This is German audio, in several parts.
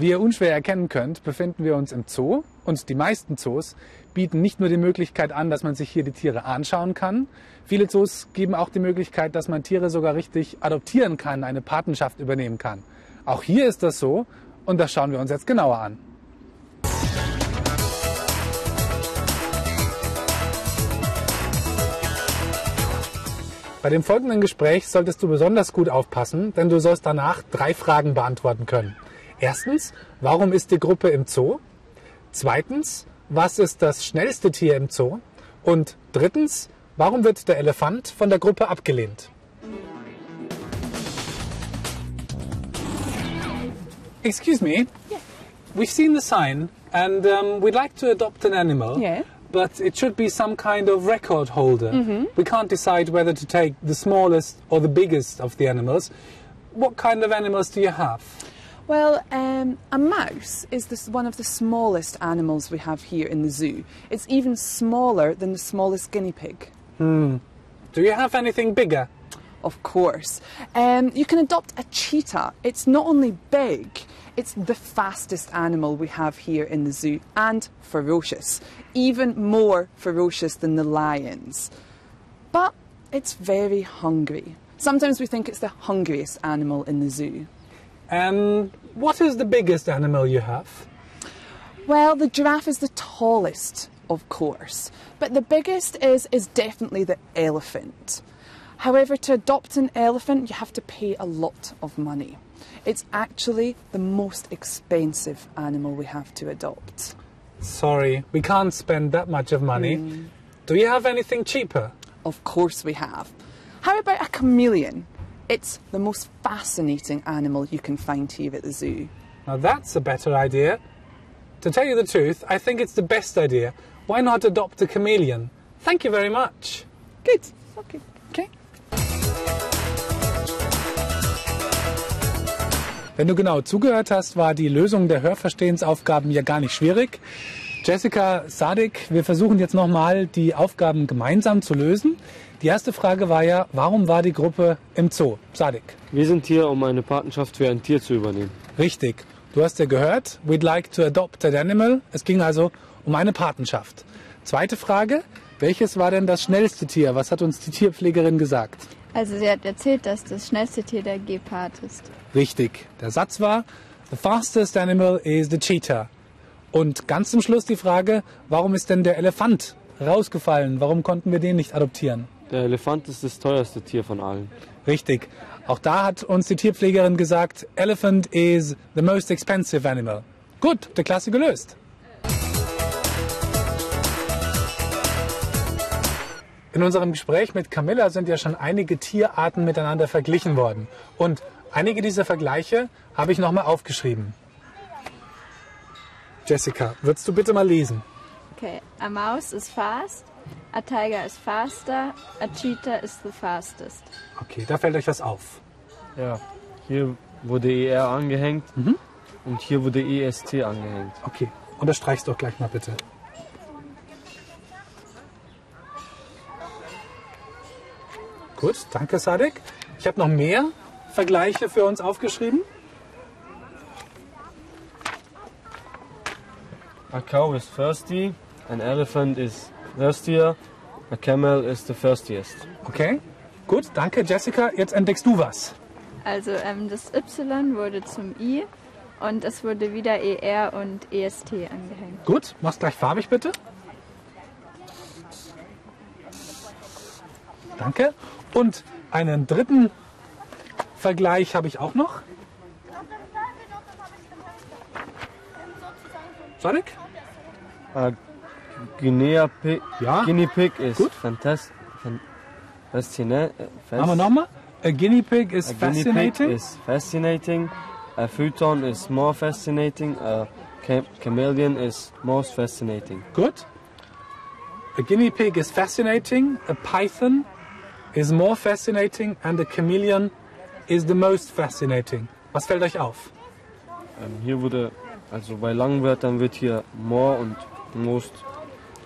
Wie ihr unschwer erkennen könnt, befinden wir uns im Zoo und die meisten Zoos bieten nicht nur die Möglichkeit an, dass man sich hier die Tiere anschauen kann. Viele Zoos geben auch die Möglichkeit, dass man Tiere sogar richtig adoptieren kann, eine Patenschaft übernehmen kann. Auch hier ist das so und das schauen wir uns jetzt genauer an. Bei dem folgenden Gespräch solltest du besonders gut aufpassen, denn du sollst danach drei Fragen beantworten können. Erstens, warum ist die Gruppe im Zoo? Zweitens, was ist das schnellste Tier im Zoo? Und drittens, warum wird der Elefant von der Gruppe abgelehnt? Excuse me. We've seen the sign and um, we'd like to adopt an animal. Yeah. But it should be some kind of record holder. We can't decide whether to take the smallest or the biggest of the animals. What kind of animals do you have? Well, um, a mouse is this one of the smallest animals we have here in the zoo. It's even smaller than the smallest guinea pig. Do you have anything bigger? Of course. Um, you can adopt a cheetah. It's not only big, it's the fastest animal we have here in the zoo and ferocious. Even more ferocious than the lions. But it's very hungry. Sometimes we think it's the hungriest animal in the zoo. And what is the biggest animal you have? Well, the giraffe is the tallest, of course, but the biggest is is definitely the elephant. However, to adopt an elephant, you have to pay a lot of money. It's actually the most expensive animal we have to adopt. Sorry, we can't spend that much of money. Hmm. Do you have anything cheaper? Of course, we have. How about a chameleon? It's the most fascinating animal you can find here at the zoo. Now that's a better idea. To tell you the truth, I think it's the best idea. Why not adopt a chameleon? Thank you very much. Good. Okay. Okay. Wenn du genau zugehört hast, war die Lösung der Hörverstehensaufgaben ja gar nicht schwierig. Jessica, Sadik, wir versuchen jetzt nochmal die Aufgaben gemeinsam zu lösen. Die erste Frage war ja, warum war die Gruppe im Zoo? Sadik. Wir sind hier, um eine Patenschaft für ein Tier zu übernehmen. Richtig. Du hast ja gehört, we'd like to adopt an animal. Es ging also um eine Patenschaft. Zweite Frage, welches war denn das schnellste Tier? Was hat uns die Tierpflegerin gesagt? Also sie hat erzählt, dass das schnellste Tier der Gepard ist. Richtig. Der Satz war, the fastest animal is the cheetah. Und ganz zum Schluss die Frage, warum ist denn der Elefant rausgefallen? Warum konnten wir den nicht adoptieren? Der Elefant ist das teuerste Tier von allen. Richtig. Auch da hat uns die Tierpflegerin gesagt, elephant is the most expensive animal. Gut, der Klasse gelöst. In unserem Gespräch mit Camilla sind ja schon einige Tierarten miteinander verglichen worden. Und einige dieser Vergleiche habe ich nochmal aufgeschrieben. Jessica, würdest du bitte mal lesen? Okay, a mouse is fast, a tiger is faster, a cheetah is the fastest. Okay, da fällt euch was auf. Ja. Hier wurde ER angehängt und hier wurde EST angehängt. Okay, unterstreich's doch gleich mal bitte. Gut, danke Sadek. Ich habe noch mehr Vergleiche für uns aufgeschrieben. A cow is thirsty, an elephant is thirstier, a camel is the thirstiest. Okay, gut, danke Jessica. Jetzt entdeckst du was. Also ähm, das Y wurde zum I und es wurde wieder ER und EST angehängt. Gut, mach's gleich farbig bitte. Danke. Und einen dritten Vergleich habe ich auch noch. Sadek? A Guinea pig, Ja. Guinea pig is Gut. fantastic. Fan, fascina- Machen wir nochmal. A guinea pig is A guinea fascinating. pig is fascinating. A futon is more fascinating. A chameleon is most fascinating. Good. A guinea pig is fascinating. A python is more fascinating. And a chameleon is the most fascinating. Was fällt euch auf? Ähm, hier wurde, also bei langen Wörtern wird hier more und most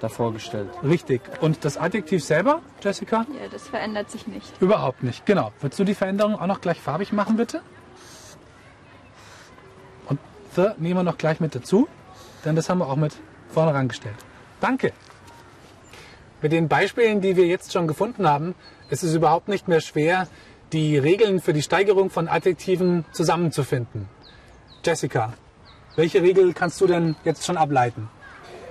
davor gestellt. Richtig. Und das Adjektiv selber, Jessica? Ja, das verändert sich nicht. Überhaupt nicht. Genau. Würdest du die Veränderung auch noch gleich farbig machen, bitte? Und So, nehmen wir noch gleich mit dazu, denn das haben wir auch mit vorne rangestellt. Danke. Mit den Beispielen, die wir jetzt schon gefunden haben, ist es überhaupt nicht mehr schwer, die Regeln für die Steigerung von Adjektiven zusammenzufinden. Jessica, welche Regel kannst du denn jetzt schon ableiten?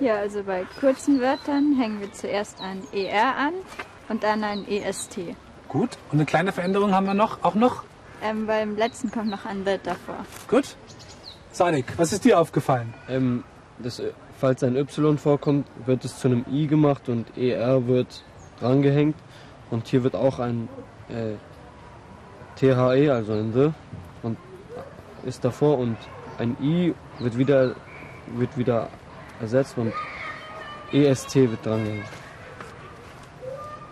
Ja, also bei kurzen Wörtern hängen wir zuerst ein ER an und dann ein EST. Gut. Und eine kleine Veränderung haben wir noch, auch noch. Ähm, beim letzten kommt noch ein Wirt davor. Gut. Sadik, was ist dir aufgefallen? Ähm, das, äh, falls ein Y vorkommt, wird es zu einem I gemacht und ER wird drangehängt. Und hier wird auch ein äh, THE, also ein The, und ist davor und ein I wird wieder, wird wieder ersetzt und EST wird drangehängt.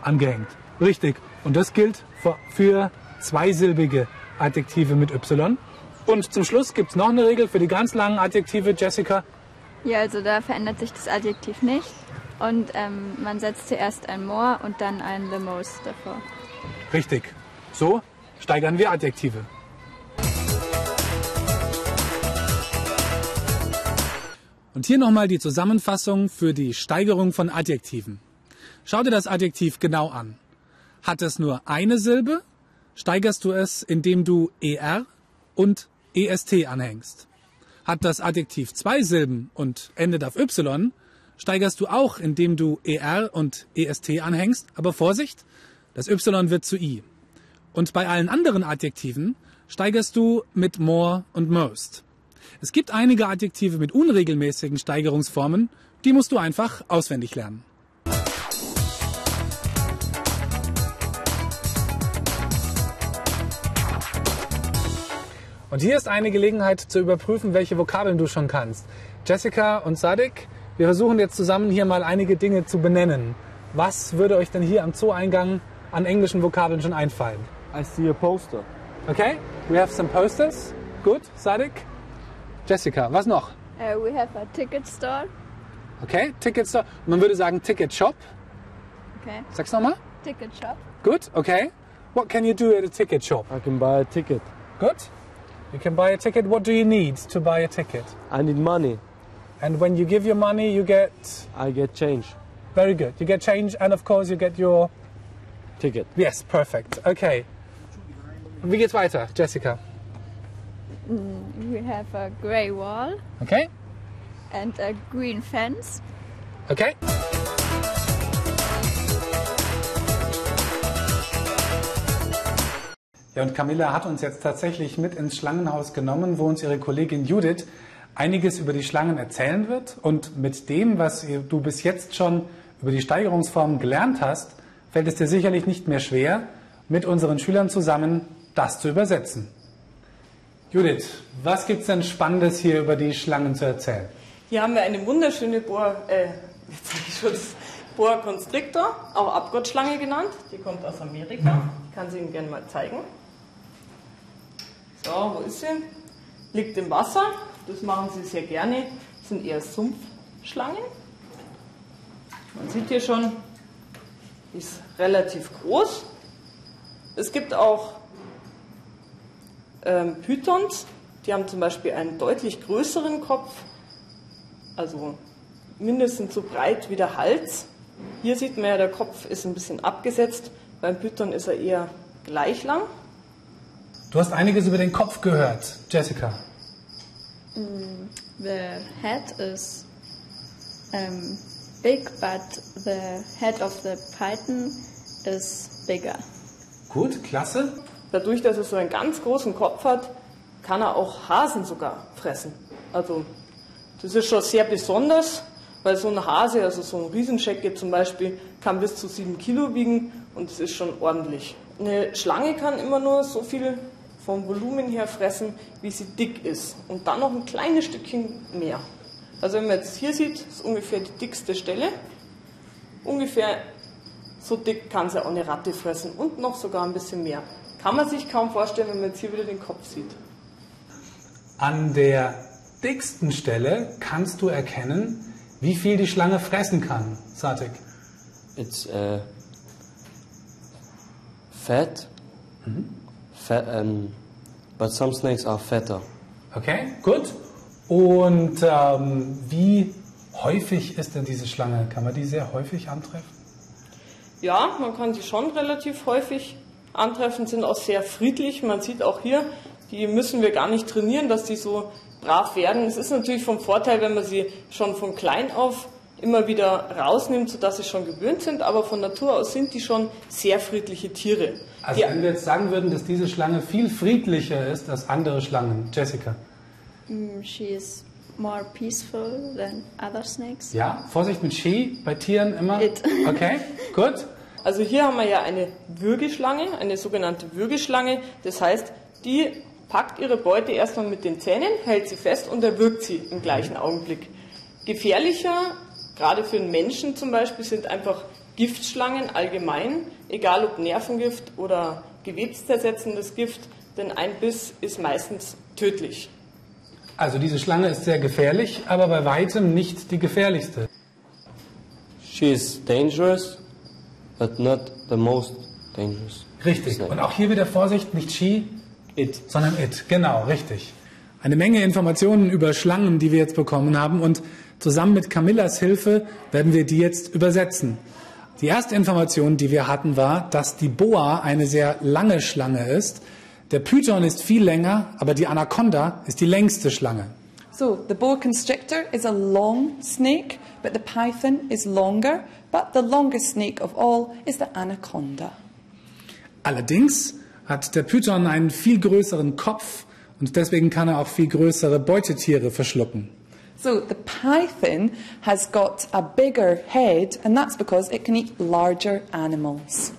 Angehängt. Richtig. Und das gilt für, für zweisilbige Adjektive mit Y. Und zum Schluss gibt es noch eine Regel für die ganz langen Adjektive, Jessica. Ja, also da verändert sich das Adjektiv nicht. Und ähm, man setzt zuerst ein more und dann ein the most davor. Richtig. So steigern wir Adjektive. Und hier nochmal die Zusammenfassung für die Steigerung von Adjektiven. Schau dir das Adjektiv genau an. Hat es nur eine Silbe, steigerst du es, indem du er und est anhängst. Hat das Adjektiv zwei Silben und endet auf y, steigerst du auch, indem du er und est anhängst. Aber Vorsicht, das y wird zu i. Und bei allen anderen Adjektiven steigerst du mit more und most. Es gibt einige Adjektive mit unregelmäßigen Steigerungsformen, die musst du einfach auswendig lernen. Und hier ist eine Gelegenheit zu überprüfen, welche Vokabeln du schon kannst. Jessica und Sadik, wir versuchen jetzt zusammen hier mal einige Dinge zu benennen. Was würde euch denn hier am Zoo-Eingang an englischen Vokabeln schon einfallen? I see a poster. Okay, we have some posters. Gut, Sadik. Jessica, was noch? Uh, we have a ticket store. Okay, Ticket Store. Man würde sagen Ticket Shop. Okay. Sag's nochmal. Ticket shop. Good, okay. What can you do at a ticket shop? I can buy a ticket. Good. You can buy a ticket. What do you need to buy a ticket? I need money. And when you give your money, you get I get change. very good. You get change, and of course, you get your Ticket. yes, perfect. Okay. Wie geht's weiter, Jessica? We have a grey wall Okay. and a green fence. Okay. Ja, und Camilla hat uns jetzt tatsächlich mit ins Schlangenhaus genommen, wo uns ihre Kollegin Judith einiges über die Schlangen erzählen wird. Und mit dem, was du bis jetzt schon über die Steigerungsformen gelernt hast, fällt es dir sicherlich nicht mehr schwer, mit unseren Schülern zusammen das zu übersetzen. Judith, was gibt's denn Spannendes hier über die Schlangen zu erzählen? Hier haben wir eine wunderschöne Boa, äh, jetzt sag ich schon, Boa Constrictor, auch Abgottschlange genannt. Die kommt aus Amerika. Ich kann sie Ihnen gerne mal zeigen. So, wo ist sie? Liegt im Wasser. Das machen sie sehr gerne. Das sind eher Sumpfschlangen. Man sieht hier schon, die ist relativ groß. Es gibt auch ähm, Pythons, die haben zum Beispiel einen deutlich größeren Kopf, also mindestens so breit wie der Hals. Hier sieht man ja, der Kopf ist ein bisschen abgesetzt. Beim Python ist er eher gleich lang. Du hast einiges über den Kopf gehört, Jessica. The head is um, big, but the head of the python is bigger. Gut, klasse. Dadurch, dass er so einen ganz großen Kopf hat, kann er auch Hasen sogar fressen. Also das ist schon sehr besonders, weil so ein Hase, also so ein Riesenschecke zum Beispiel, kann bis zu sieben Kilo wiegen und das ist schon ordentlich. Eine Schlange kann immer nur so viel vom Volumen her fressen, wie sie dick ist und dann noch ein kleines Stückchen mehr. Also wenn man jetzt hier sieht, ist ungefähr die dickste Stelle. Ungefähr so dick kann sie auch eine Ratte fressen und noch sogar ein bisschen mehr. Kann man sich kaum vorstellen, wenn man jetzt hier wieder den Kopf sieht. An der dicksten Stelle kannst du erkennen, wie viel die Schlange fressen kann, Satik. It's uh, fat. Fat, um, but some snakes are fatter. Okay, gut. Und ähm, wie häufig ist denn diese Schlange? Kann man die sehr häufig antreffen? Ja, man kann sie schon relativ häufig antreffen, sind auch sehr friedlich. Man sieht auch hier, die müssen wir gar nicht trainieren, dass die so brav werden. Es ist natürlich vom Vorteil, wenn man sie schon von klein auf immer wieder rausnimmt, sodass sie schon gewöhnt sind, aber von Natur aus sind die schon sehr friedliche Tiere. Also die, wenn wir jetzt sagen würden, dass diese Schlange viel friedlicher ist als andere Schlangen. Jessica. Mm, she is more peaceful than other snakes. Ja, Vorsicht mit She bei Tieren immer. It. Okay, gut. Also hier haben wir ja eine Würgeschlange, eine sogenannte Würgeschlange. Das heißt, die packt ihre Beute erstmal mit den Zähnen, hält sie fest und erwürgt sie im gleichen Augenblick. Gefährlicher, gerade für einen Menschen zum Beispiel, sind einfach Giftschlangen allgemein, egal ob Nervengift oder gewebszersetzendes Gift, denn ein Biss ist meistens tödlich. Also diese Schlange ist sehr gefährlich, aber bei weitem nicht die gefährlichste. She is dangerous, but not the most dangerous. Richtig. Und auch hier wieder Vorsicht, nicht She, It. sondern It. Genau, richtig. Eine Menge Informationen über Schlangen, die wir jetzt bekommen haben und zusammen mit Camillas Hilfe werden wir die jetzt übersetzen. Die erste Information, die wir hatten, war, dass die Boa eine sehr lange Schlange ist. Der Python ist viel länger, aber die Anaconda ist die längste Schlange. So the boa constrictor is a long snake, but the python is longer. But the longest snake of all is the anaconda. Allerdings hat der Python einen viel größeren Kopf und deswegen kann er auch viel größere Beutetiere verschlucken. So the python has got a bigger head, and that's because it can eat larger animals.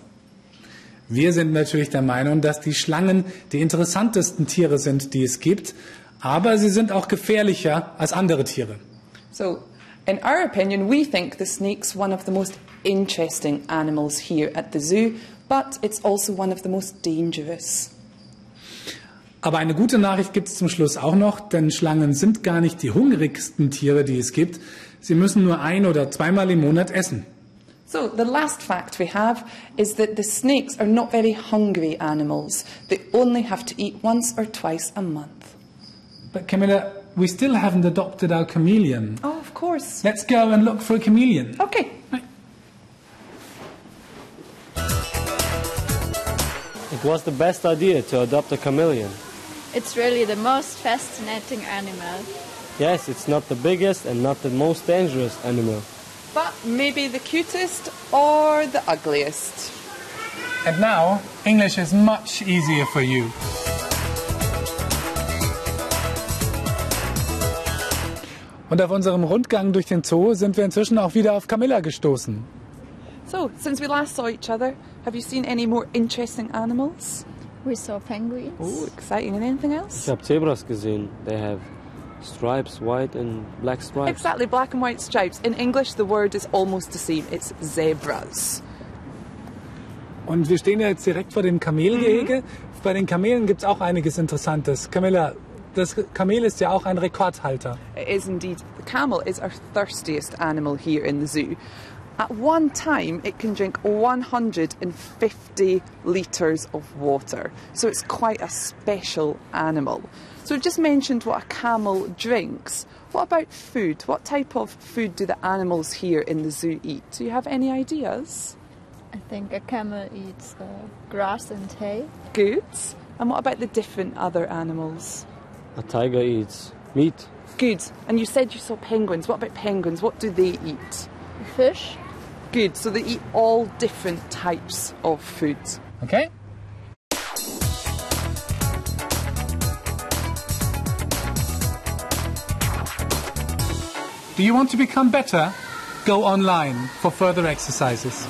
Wir sind natürlich der Meinung, dass die Schlangen die interessantesten Tiere sind, die es gibt, aber sie sind auch gefährlicher als andere Tiere. So, in our opinion, we think the snake's one of the most interesting animals here at the zoo, but it's also one of the most dangerous. Aber eine gute Nachricht gibt es zum Schluss auch noch, denn Schlangen sind gar nicht die hungrigsten Tiere, die es gibt. Sie müssen nur ein oder zweimal im Monat essen. So, the last fact we have is that the snakes are not very hungry animals. They only have to eat once or twice a month. But Camilla, we still haven't adopted our chameleon. Oh, of course. Let's go and look for a chameleon. Okay. It was the best idea to adopt a chameleon. It's really the most fascinating animal. Yes, it's not the biggest and not the most dangerous animal. But maybe the cutest or the ugliest. And now, English is much easier for you. Und auf unserem Rundgang durch den Zoo sind wir inzwischen auch wieder auf Camilla gestoßen. So, since we last saw each other, have you seen any more interesting animals? We saw penguins. Oh, exciting. And anything Ich else? habe Zebras gesehen. They have stripes, white and black stripes. Exactly, black and white stripes. In English, the word is almost the same. It's zebras. Und wir stehen ja jetzt direkt vor dem Kamelgehege. Bei den Kamelen gibt es auch einiges Interessantes. Camilla, das Kamel ist ja auch ein Rekordhalter. It is indeed. The camel is our thirstiest animal here in the zoo. At one time, it can drink 150 litres of water. So it's quite a special animal. So we've just mentioned what a camel drinks. What about food? What type of food do the animals here in the zoo eat? Do you have any ideas? I think a camel eats uh, grass and hay. Good. And what about the different other animals? A tiger eats meat. Good. And you said you saw penguins. What about penguins? What do they eat? Fish. Good. So they eat all different types of food. Okay? Do you want to become better? Go online for further exercises.